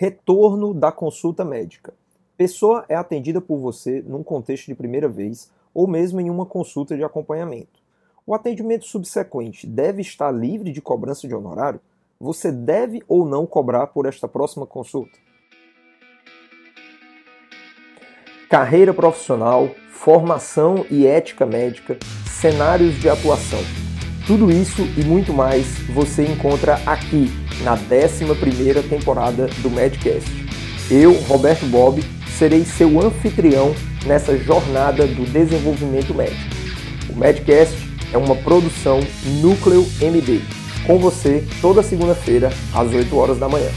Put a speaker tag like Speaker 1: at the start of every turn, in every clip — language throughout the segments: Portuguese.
Speaker 1: Retorno da consulta médica. Pessoa é atendida por você num contexto de primeira vez ou mesmo em uma consulta de acompanhamento. O atendimento subsequente deve estar livre de cobrança de honorário? Você deve ou não cobrar por esta próxima consulta? Carreira profissional, formação e ética médica, cenários de atuação. Tudo isso e muito mais você encontra aqui na 11ª temporada do Medcast. Eu, Roberto Bob, serei seu anfitrião nessa jornada do desenvolvimento médico. O Medcast é uma produção Núcleo MD, com você toda segunda-feira às 8 horas da manhã.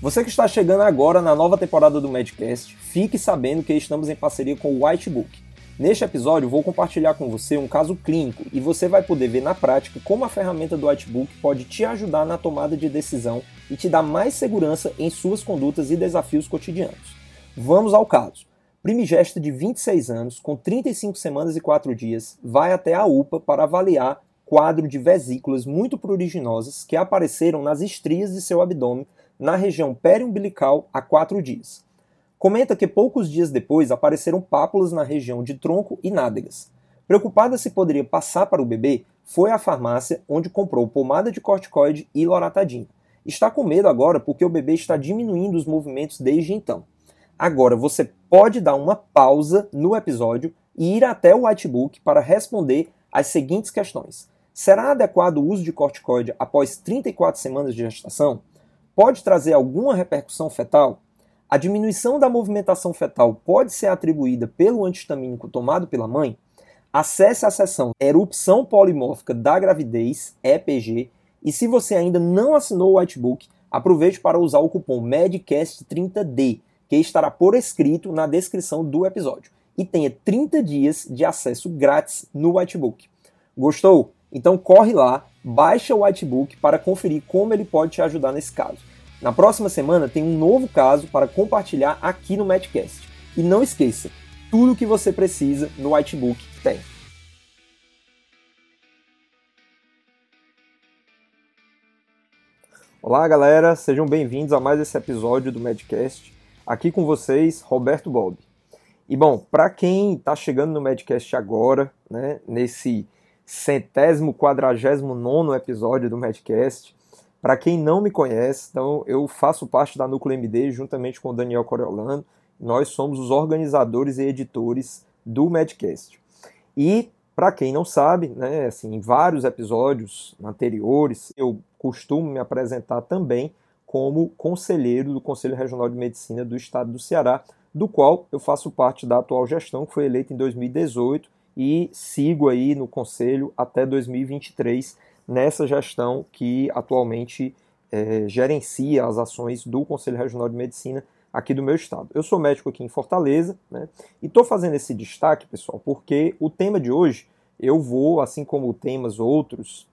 Speaker 1: Você que está chegando agora na nova temporada do Medcast, fique sabendo que estamos em parceria com o Whitebook Neste episódio, vou compartilhar com você um caso clínico e você vai poder ver na prática como a ferramenta do Whitebook pode te ajudar na tomada de decisão e te dar mais segurança em suas condutas e desafios cotidianos. Vamos ao caso. Primigesta de 26 anos, com 35 semanas e 4 dias, vai até a UPA para avaliar quadro de vesículas muito pruriginosas que apareceram nas estrias de seu abdômen na região periumbilical há 4 dias. Comenta que poucos dias depois apareceram pápulas na região de tronco e nádegas. Preocupada se poderia passar para o bebê, foi à farmácia onde comprou pomada de corticoide e loratadina. Está com medo agora porque o bebê está diminuindo os movimentos desde então. Agora você pode dar uma pausa no episódio e ir até o Whitebook para responder as seguintes questões. Será adequado o uso de corticoide após 34 semanas de gestação? Pode trazer alguma repercussão fetal? A diminuição da movimentação fetal pode ser atribuída pelo antihistamínico tomado pela mãe? Acesse a seção Erupção Polimórfica da Gravidez, EPG, e se você ainda não assinou o Whitebook, aproveite para usar o cupom MEDCAST30D, que estará por escrito na descrição do episódio. E tenha 30 dias de acesso grátis no Whitebook. Gostou? Então corre lá, baixa o Whitebook para conferir como ele pode te ajudar nesse caso. Na próxima semana tem um novo caso para compartilhar aqui no Matchcast. E não esqueça, tudo o que você precisa no Whitebook tem. Olá galera, sejam bem-vindos a mais esse episódio do Medcast. Aqui com vocês, Roberto Bob. E bom, para quem está chegando no Medcast agora, né, nesse centésimo quadragésimo nono episódio do Medcast, para quem não me conhece, então eu faço parte da Núcleo MD juntamente com o Daniel Coriolano. Nós somos os organizadores e editores do Medcast. E para quem não sabe, né, assim, em vários episódios anteriores, eu costumo me apresentar também como conselheiro do Conselho Regional de Medicina do Estado do Ceará, do qual eu faço parte da atual gestão, que foi eleita em 2018 e sigo aí no conselho até 2023 nessa gestão que atualmente é, gerencia as ações do Conselho Regional de Medicina aqui do meu estado. Eu sou médico aqui em Fortaleza, né, e estou fazendo esse destaque, pessoal, porque o tema de hoje eu vou, assim como temas outros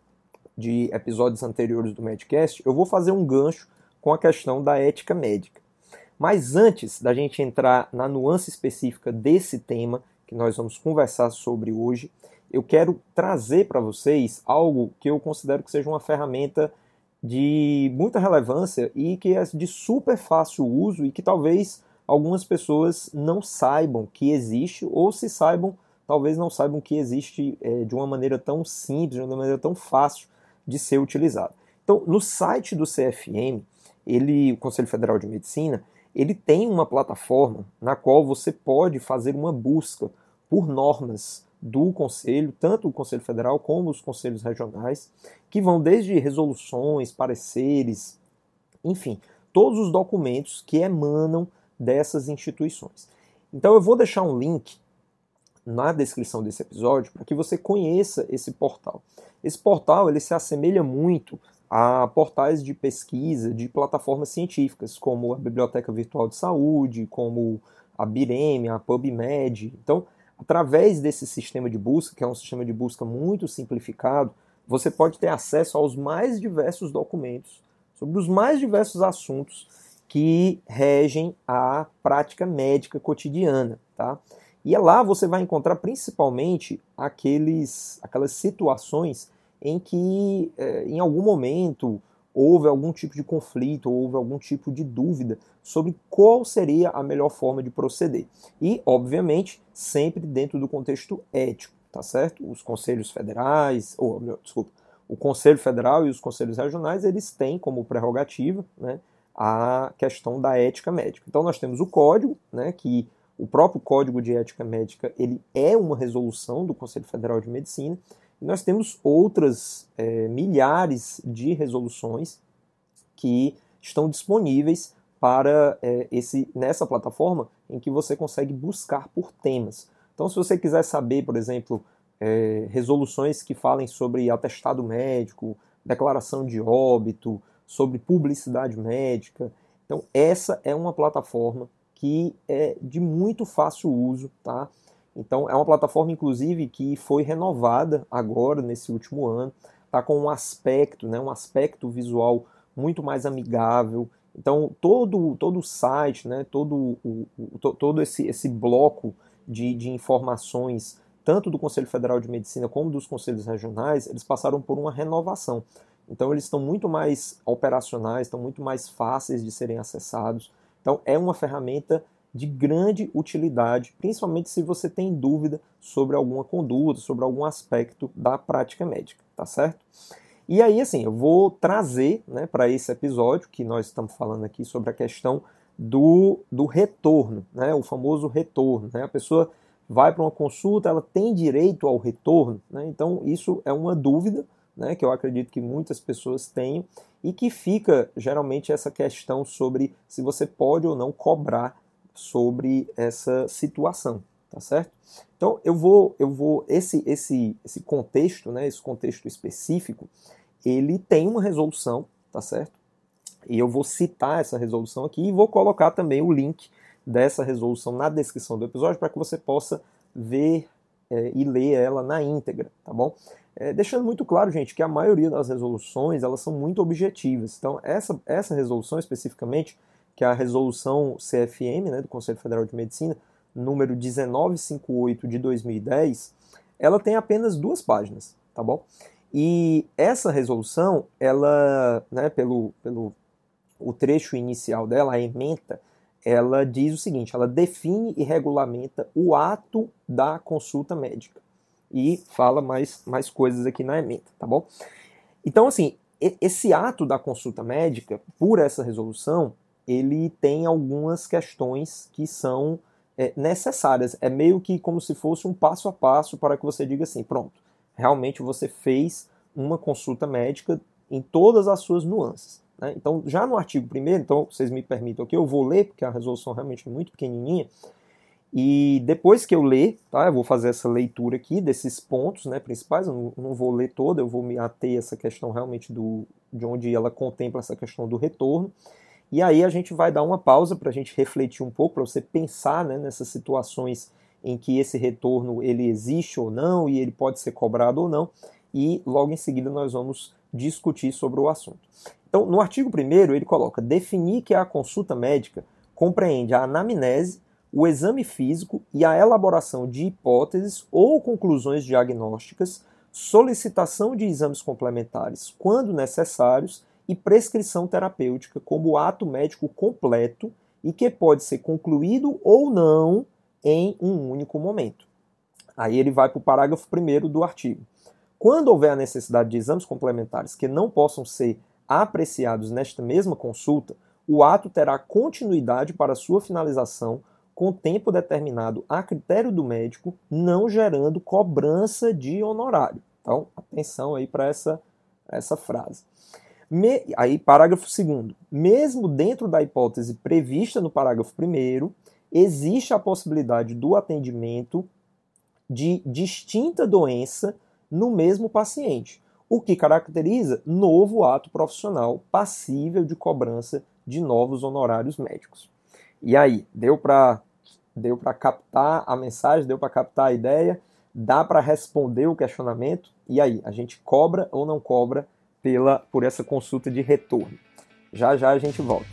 Speaker 1: de episódios anteriores do Medcast, eu vou fazer um gancho com a questão da ética médica. Mas antes da gente entrar na nuance específica desse tema que nós vamos conversar sobre hoje, eu quero trazer para vocês algo que eu considero que seja uma ferramenta de muita relevância e que é de super fácil uso e que talvez algumas pessoas não saibam que existe ou se saibam, talvez não saibam que existe é, de uma maneira tão simples, de uma maneira tão fácil de ser utilizado. Então, no site do CFM, ele, o Conselho Federal de Medicina, ele tem uma plataforma na qual você pode fazer uma busca por normas do Conselho, tanto o Conselho Federal como os conselhos regionais, que vão desde resoluções, pareceres, enfim, todos os documentos que emanam dessas instituições. Então eu vou deixar um link na descrição desse episódio para que você conheça esse portal. Esse portal ele se assemelha muito a portais de pesquisa de plataformas científicas, como a Biblioteca Virtual de Saúde, como a Bireme, a PubMed. Então, Através desse sistema de busca, que é um sistema de busca muito simplificado, você pode ter acesso aos mais diversos documentos sobre os mais diversos assuntos que regem a prática médica cotidiana, tá? E é lá você vai encontrar principalmente aqueles, aquelas situações em que, é, em algum momento, houve algum tipo de conflito, ou houve algum tipo de dúvida sobre qual seria a melhor forma de proceder. E, obviamente, sempre dentro do contexto ético, tá certo? Os conselhos federais, ou, desculpa, o Conselho Federal e os conselhos regionais, eles têm como prerrogativa, né, a questão da ética médica. Então nós temos o código, né, que o próprio Código de Ética Médica ele é uma resolução do Conselho Federal de Medicina, nós temos outras é, milhares de resoluções que estão disponíveis para é, esse nessa plataforma em que você consegue buscar por temas. Então, se você quiser saber, por exemplo, é, resoluções que falem sobre atestado médico, declaração de óbito, sobre publicidade médica. Então, essa é uma plataforma que é de muito fácil uso, tá? Então, é uma plataforma, inclusive, que foi renovada agora, nesse último ano, tá com um aspecto, né, um aspecto visual muito mais amigável. Então, todo, todo o site, né, todo, o, o todo esse, esse bloco de, de informações, tanto do Conselho Federal de Medicina como dos conselhos regionais, eles passaram por uma renovação. Então eles estão muito mais operacionais, estão muito mais fáceis de serem acessados. Então é uma ferramenta de grande utilidade, principalmente se você tem dúvida sobre alguma conduta, sobre algum aspecto da prática médica, tá certo? E aí, assim, eu vou trazer né, para esse episódio, que nós estamos falando aqui sobre a questão do, do retorno, né, o famoso retorno. Né? A pessoa vai para uma consulta, ela tem direito ao retorno, né? então isso é uma dúvida né, que eu acredito que muitas pessoas têm, e que fica geralmente essa questão sobre se você pode ou não cobrar sobre essa situação, tá certo? Então eu vou, eu vou esse esse esse contexto, né, esse contexto específico, ele tem uma resolução, tá certo? E eu vou citar essa resolução aqui e vou colocar também o link dessa resolução na descrição do episódio para que você possa ver é, e ler ela na íntegra, tá bom? É, deixando muito claro, gente, que a maioria das resoluções elas são muito objetivas. Então, essa, essa resolução especificamente, que é a resolução CFM, né, do Conselho Federal de Medicina, número 1958 de 2010, ela tem apenas duas páginas, tá bom? E essa resolução, ela, né, pelo, pelo o trecho inicial dela, a ementa, ela diz o seguinte: ela define e regulamenta o ato da consulta médica e fala mais, mais coisas aqui na emenda, tá bom? Então, assim, esse ato da consulta médica, por essa resolução, ele tem algumas questões que são é, necessárias. É meio que como se fosse um passo a passo para que você diga assim: pronto, realmente você fez uma consulta médica em todas as suas nuances. Né? Então, já no artigo 1, então vocês me permitam que eu vou ler, porque a resolução realmente é muito pequenininha. E depois que eu ler, tá, eu vou fazer essa leitura aqui desses pontos né, principais, eu não, não vou ler toda, eu vou me ater essa questão realmente do, de onde ela contempla essa questão do retorno. E aí a gente vai dar uma pausa para a gente refletir um pouco, para você pensar né, nessas situações em que esse retorno ele existe ou não, e ele pode ser cobrado ou não, e logo em seguida nós vamos discutir sobre o assunto. Então, no artigo 1 ele coloca definir que a consulta médica compreende a anamnese, o exame físico e a elaboração de hipóteses ou conclusões diagnósticas, solicitação de exames complementares quando necessários e prescrição terapêutica como ato médico completo e que pode ser concluído ou não em um único momento. Aí ele vai para o parágrafo 1 do artigo. Quando houver a necessidade de exames complementares que não possam ser apreciados nesta mesma consulta, o ato terá continuidade para sua finalização com tempo determinado a critério do médico, não gerando cobrança de honorário. Então, atenção aí para essa, essa frase. Me, aí, parágrafo 2. Mesmo dentro da hipótese prevista no parágrafo 1, existe a possibilidade do atendimento de distinta doença no mesmo paciente, o que caracteriza novo ato profissional passível de cobrança de novos honorários médicos. E aí, deu para deu para captar a mensagem, deu para captar a ideia, dá para responder o questionamento. E aí, a gente cobra ou não cobra pela por essa consulta de retorno? Já já a gente volta.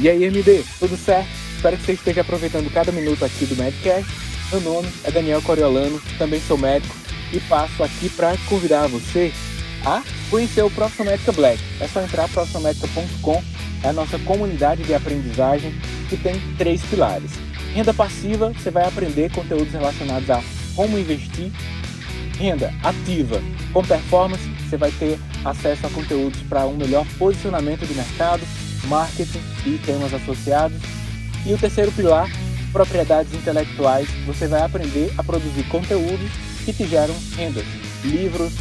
Speaker 2: E aí, MD, tudo certo? Espero que você esteja aproveitando cada minuto aqui do Medcast. Meu nome é Daniel Coriolano, também sou médico e passo aqui para convidar você a conhecer o Profissiométrica Black. É só entrar profissiométrica.com, é a nossa comunidade de aprendizagem que tem três pilares. Renda passiva, você vai aprender conteúdos relacionados a como investir. Renda ativa, com performance, você vai ter acesso a conteúdos para um melhor posicionamento de mercado, marketing e temas associados. E o terceiro pilar, propriedades intelectuais, você vai aprender a produzir conteúdos que te geram rendas, livros,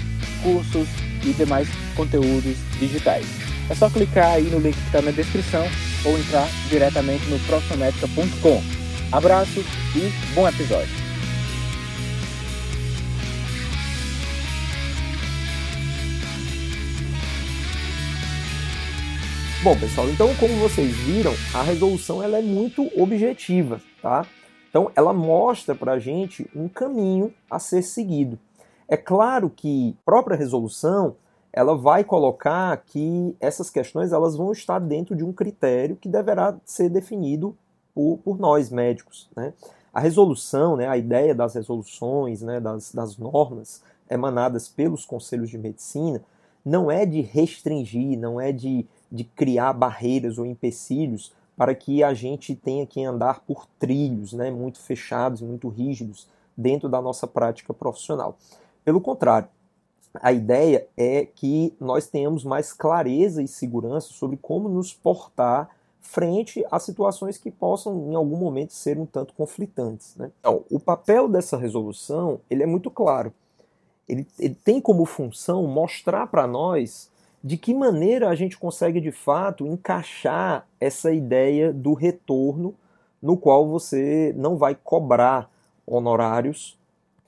Speaker 2: cursos e demais conteúdos digitais. É só clicar aí no link que está na descrição ou entrar diretamente no profissiométrica.com. Abraço e bom episódio!
Speaker 1: Bom, pessoal, então como vocês viram, a resolução ela é muito objetiva, tá? Então ela mostra para a gente um caminho a ser seguido. É claro que a própria resolução ela vai colocar que essas questões elas vão estar dentro de um critério que deverá ser definido por, por nós médicos, né? A resolução, né, a ideia das resoluções, né, das, das normas emanadas pelos conselhos de medicina, não é de restringir, não é de de criar barreiras ou empecilhos para que a gente tenha que andar por trilhos né, muito fechados, muito rígidos dentro da nossa prática profissional. Pelo contrário, a ideia é que nós tenhamos mais clareza e segurança sobre como nos portar frente a situações que possam, em algum momento, ser um tanto conflitantes. Né? Então, o papel dessa resolução ele é muito claro. Ele, ele tem como função mostrar para nós de que maneira a gente consegue de fato encaixar essa ideia do retorno no qual você não vai cobrar honorários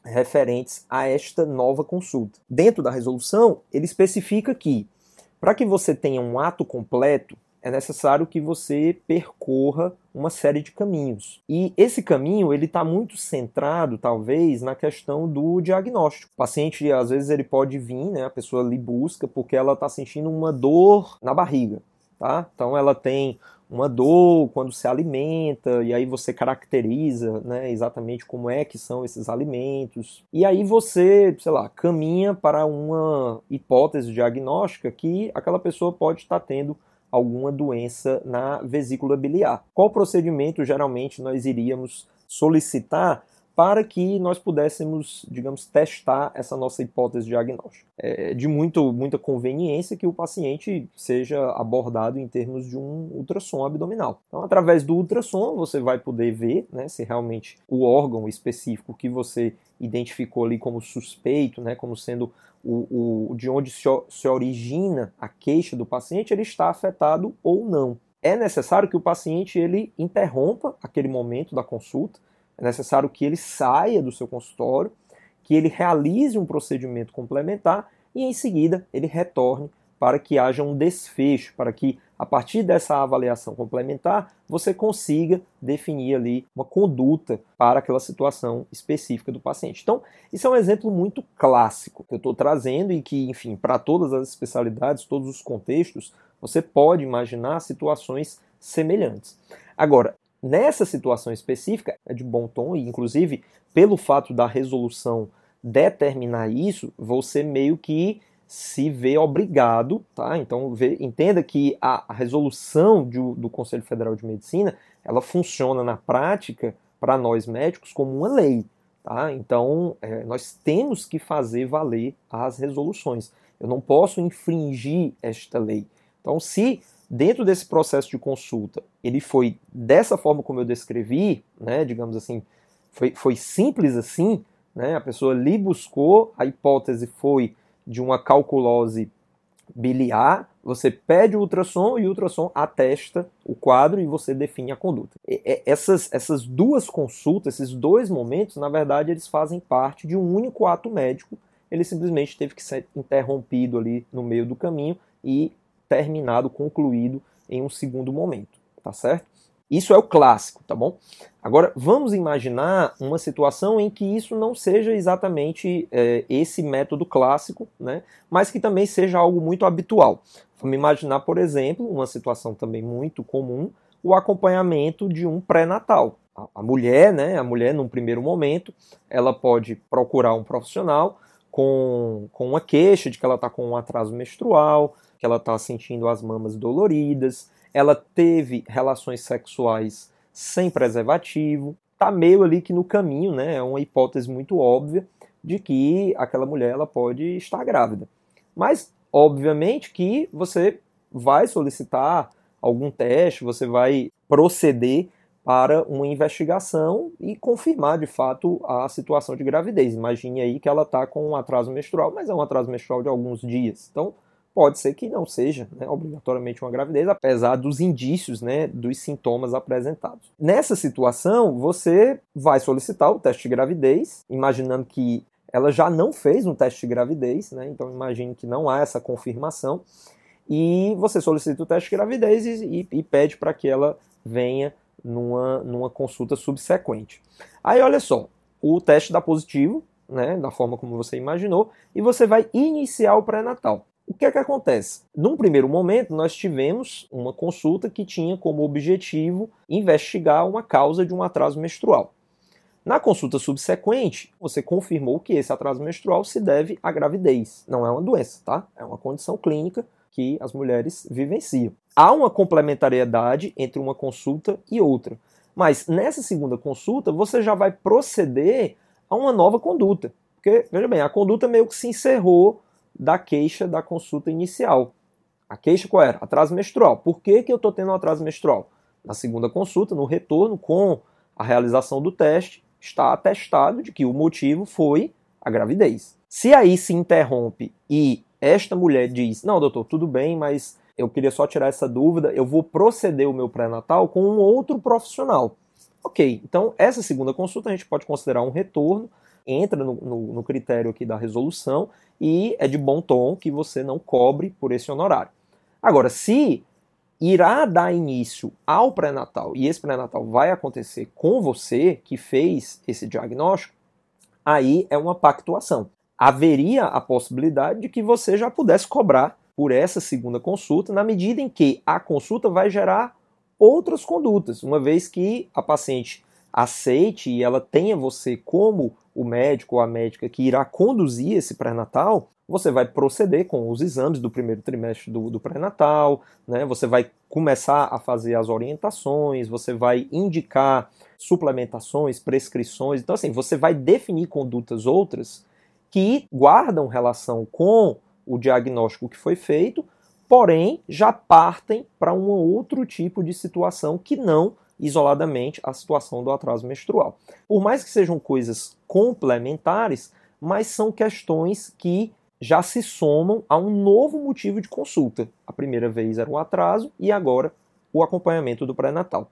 Speaker 1: referentes a esta nova consulta. Dentro da resolução, ele especifica que para que você tenha um ato completo, é necessário que você percorra uma série de caminhos. E esse caminho ele está muito centrado, talvez, na questão do diagnóstico. O paciente, às vezes, ele pode vir, né, a pessoa lhe busca porque ela está sentindo uma dor na barriga. Tá? Então ela tem uma dor quando se alimenta, e aí você caracteriza né, exatamente como é que são esses alimentos. E aí você, sei lá, caminha para uma hipótese diagnóstica que aquela pessoa pode estar tendo alguma doença na vesícula biliar. Qual procedimento geralmente nós iríamos solicitar para que nós pudéssemos, digamos, testar essa nossa hipótese diagnóstica. É de muito, muita conveniência que o paciente seja abordado em termos de um ultrassom abdominal. Então, através do ultrassom, você vai poder ver né, se realmente o órgão específico que você identificou ali como suspeito, né, como sendo o, o, de onde se, se origina a queixa do paciente, ele está afetado ou não. É necessário que o paciente ele interrompa aquele momento da consulta, é necessário que ele saia do seu consultório, que ele realize um procedimento complementar e em seguida ele retorne para que haja um desfecho, para que a partir dessa avaliação complementar você consiga definir ali uma conduta para aquela situação específica do paciente. Então, isso é um exemplo muito clássico que eu estou trazendo e que, enfim, para todas as especialidades, todos os contextos, você pode imaginar situações semelhantes. Agora, nessa situação específica, é de bom tom, e inclusive pelo fato da resolução determinar isso, você meio que se vê obrigado, tá? Então vê, entenda que a, a resolução de, do Conselho Federal de Medicina ela funciona na prática para nós médicos como uma lei, tá? Então é, nós temos que fazer valer as resoluções. Eu não posso infringir esta lei. Então se dentro desse processo de consulta ele foi dessa forma como eu descrevi, né? Digamos assim, foi, foi simples assim, né? A pessoa lhe buscou, a hipótese foi de uma calculose biliar, você pede o ultrassom e o ultrassom atesta o quadro e você define a conduta. E, essas, essas duas consultas, esses dois momentos, na verdade, eles fazem parte de um único ato médico. Ele simplesmente teve que ser interrompido ali no meio do caminho e terminado, concluído em um segundo momento, tá certo? Isso é o clássico, tá bom? Agora, vamos imaginar uma situação em que isso não seja exatamente é, esse método clássico, né? mas que também seja algo muito habitual. Vamos imaginar, por exemplo, uma situação também muito comum, o acompanhamento de um pré-natal. A mulher, né, a mulher, num primeiro momento, ela pode procurar um profissional com, com uma queixa de que ela está com um atraso menstrual, que ela está sentindo as mamas doloridas, ela teve relações sexuais sem preservativo, tá meio ali que no caminho, né? É uma hipótese muito óbvia de que aquela mulher ela pode estar grávida. Mas obviamente que você vai solicitar algum teste, você vai proceder para uma investigação e confirmar de fato a situação de gravidez. Imagine aí que ela está com um atraso menstrual, mas é um atraso menstrual de alguns dias. Então, pode ser que não seja né, obrigatoriamente uma gravidez, apesar dos indícios, né, dos sintomas apresentados. Nessa situação, você vai solicitar o teste de gravidez, imaginando que ela já não fez um teste de gravidez, né, então imagine que não há essa confirmação, e você solicita o teste de gravidez e, e, e pede para que ela venha numa, numa consulta subsequente. Aí olha só, o teste dá positivo, né, da forma como você imaginou, e você vai iniciar o pré-natal. O que é que acontece? Num primeiro momento, nós tivemos uma consulta que tinha como objetivo investigar uma causa de um atraso menstrual. Na consulta subsequente, você confirmou que esse atraso menstrual se deve à gravidez. Não é uma doença, tá? É uma condição clínica que as mulheres vivenciam. Há uma complementariedade entre uma consulta e outra. Mas nessa segunda consulta, você já vai proceder a uma nova conduta. Porque, veja bem, a conduta meio que se encerrou da queixa da consulta inicial. A queixa qual era? Atraso menstrual. Por que, que eu estou tendo um atraso menstrual? Na segunda consulta, no retorno, com a realização do teste, está atestado de que o motivo foi a gravidez. Se aí se interrompe e esta mulher diz: Não, doutor, tudo bem, mas eu queria só tirar essa dúvida, eu vou proceder o meu pré-natal com um outro profissional. Ok, então essa segunda consulta a gente pode considerar um retorno, entra no, no, no critério aqui da resolução e é de bom tom que você não cobre por esse honorário. Agora, se irá dar início ao pré-natal e esse pré-natal vai acontecer com você que fez esse diagnóstico, aí é uma pactuação. Haveria a possibilidade de que você já pudesse cobrar por essa segunda consulta, na medida em que a consulta vai gerar outras condutas, uma vez que a paciente aceite e ela tenha você como o médico ou a médica que irá conduzir esse pré-natal, você vai proceder com os exames do primeiro trimestre do, do pré-natal, né? você vai começar a fazer as orientações, você vai indicar suplementações, prescrições. Então, assim, você vai definir condutas outras que guardam relação com o diagnóstico que foi feito, porém já partem para um outro tipo de situação que não isoladamente a situação do atraso menstrual. Por mais que sejam coisas complementares, mas são questões que já se somam a um novo motivo de consulta. A primeira vez era o atraso e agora o acompanhamento do pré-natal.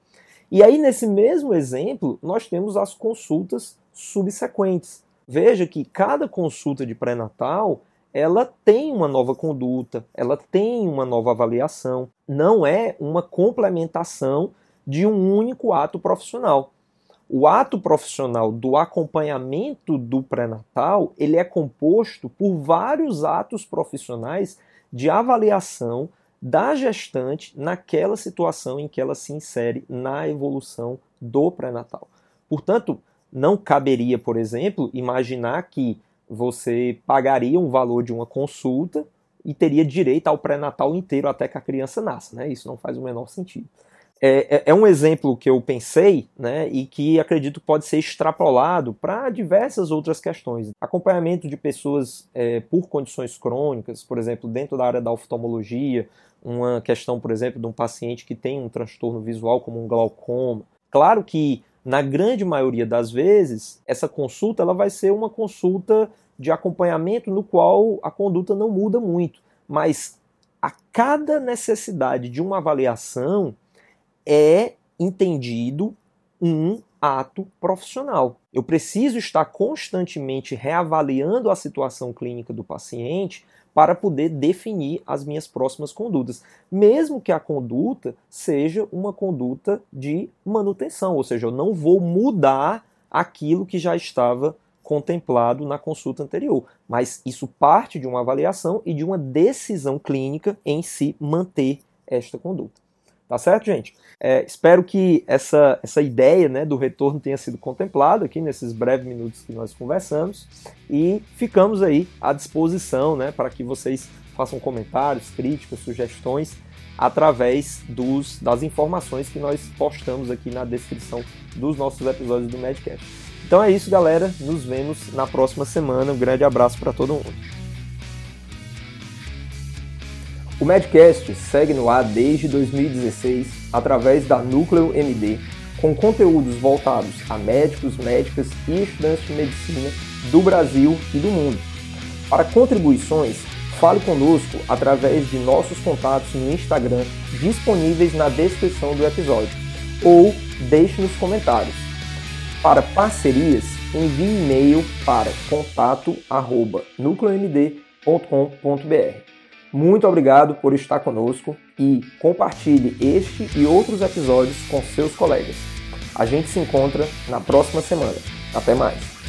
Speaker 1: E aí, nesse mesmo exemplo, nós temos as consultas subsequentes. Veja que cada consulta de pré-natal ela tem uma nova conduta, ela tem uma nova avaliação, não é uma complementação de um único ato profissional. O ato profissional do acompanhamento do pré-natal, ele é composto por vários atos profissionais de avaliação da gestante naquela situação em que ela se insere na evolução do pré-natal. Portanto, não caberia, por exemplo, imaginar que você pagaria um valor de uma consulta e teria direito ao pré-natal inteiro até que a criança nasça. Né? Isso não faz o menor sentido. É, é, é, um exemplo que eu pensei né, e que acredito pode ser extrapolado para diversas outras questões. Acompanhamento de pessoas é, por condições crônicas, por exemplo, dentro da área da oftalmologia, uma questão, por exemplo, de um paciente que tem um transtorno visual como um glaucoma. Claro que na grande maioria das vezes, essa consulta ela vai ser uma consulta de acompanhamento no qual a conduta não muda muito, mas a cada necessidade de uma avaliação, é entendido um ato profissional. Eu preciso estar constantemente reavaliando a situação clínica do paciente para poder definir as minhas próximas condutas, mesmo que a conduta seja uma conduta de manutenção, ou seja, eu não vou mudar aquilo que já estava contemplado na consulta anterior, mas isso parte de uma avaliação e de uma decisão clínica em se manter esta conduta. Tá certo, gente? É, espero que essa, essa ideia né, do retorno tenha sido contemplada aqui nesses breves minutos que nós conversamos e ficamos aí à disposição né, para que vocês façam comentários, críticas, sugestões através dos, das informações que nós postamos aqui na descrição dos nossos episódios do Medcast. Então é isso, galera. Nos vemos na próxima semana. Um grande abraço para todo mundo. O Medcast segue no ar desde 2016 através da Núcleo MD, com conteúdos voltados a médicos, médicas e estudantes de medicina do Brasil e do mundo. Para contribuições, fale conosco através de nossos contatos no Instagram disponíveis na descrição do episódio ou deixe nos comentários. Para parcerias, envie e-mail para contato@nucleomd.com.br. Muito obrigado por estar conosco e compartilhe este e outros episódios com seus colegas. A gente se encontra na próxima semana. Até mais!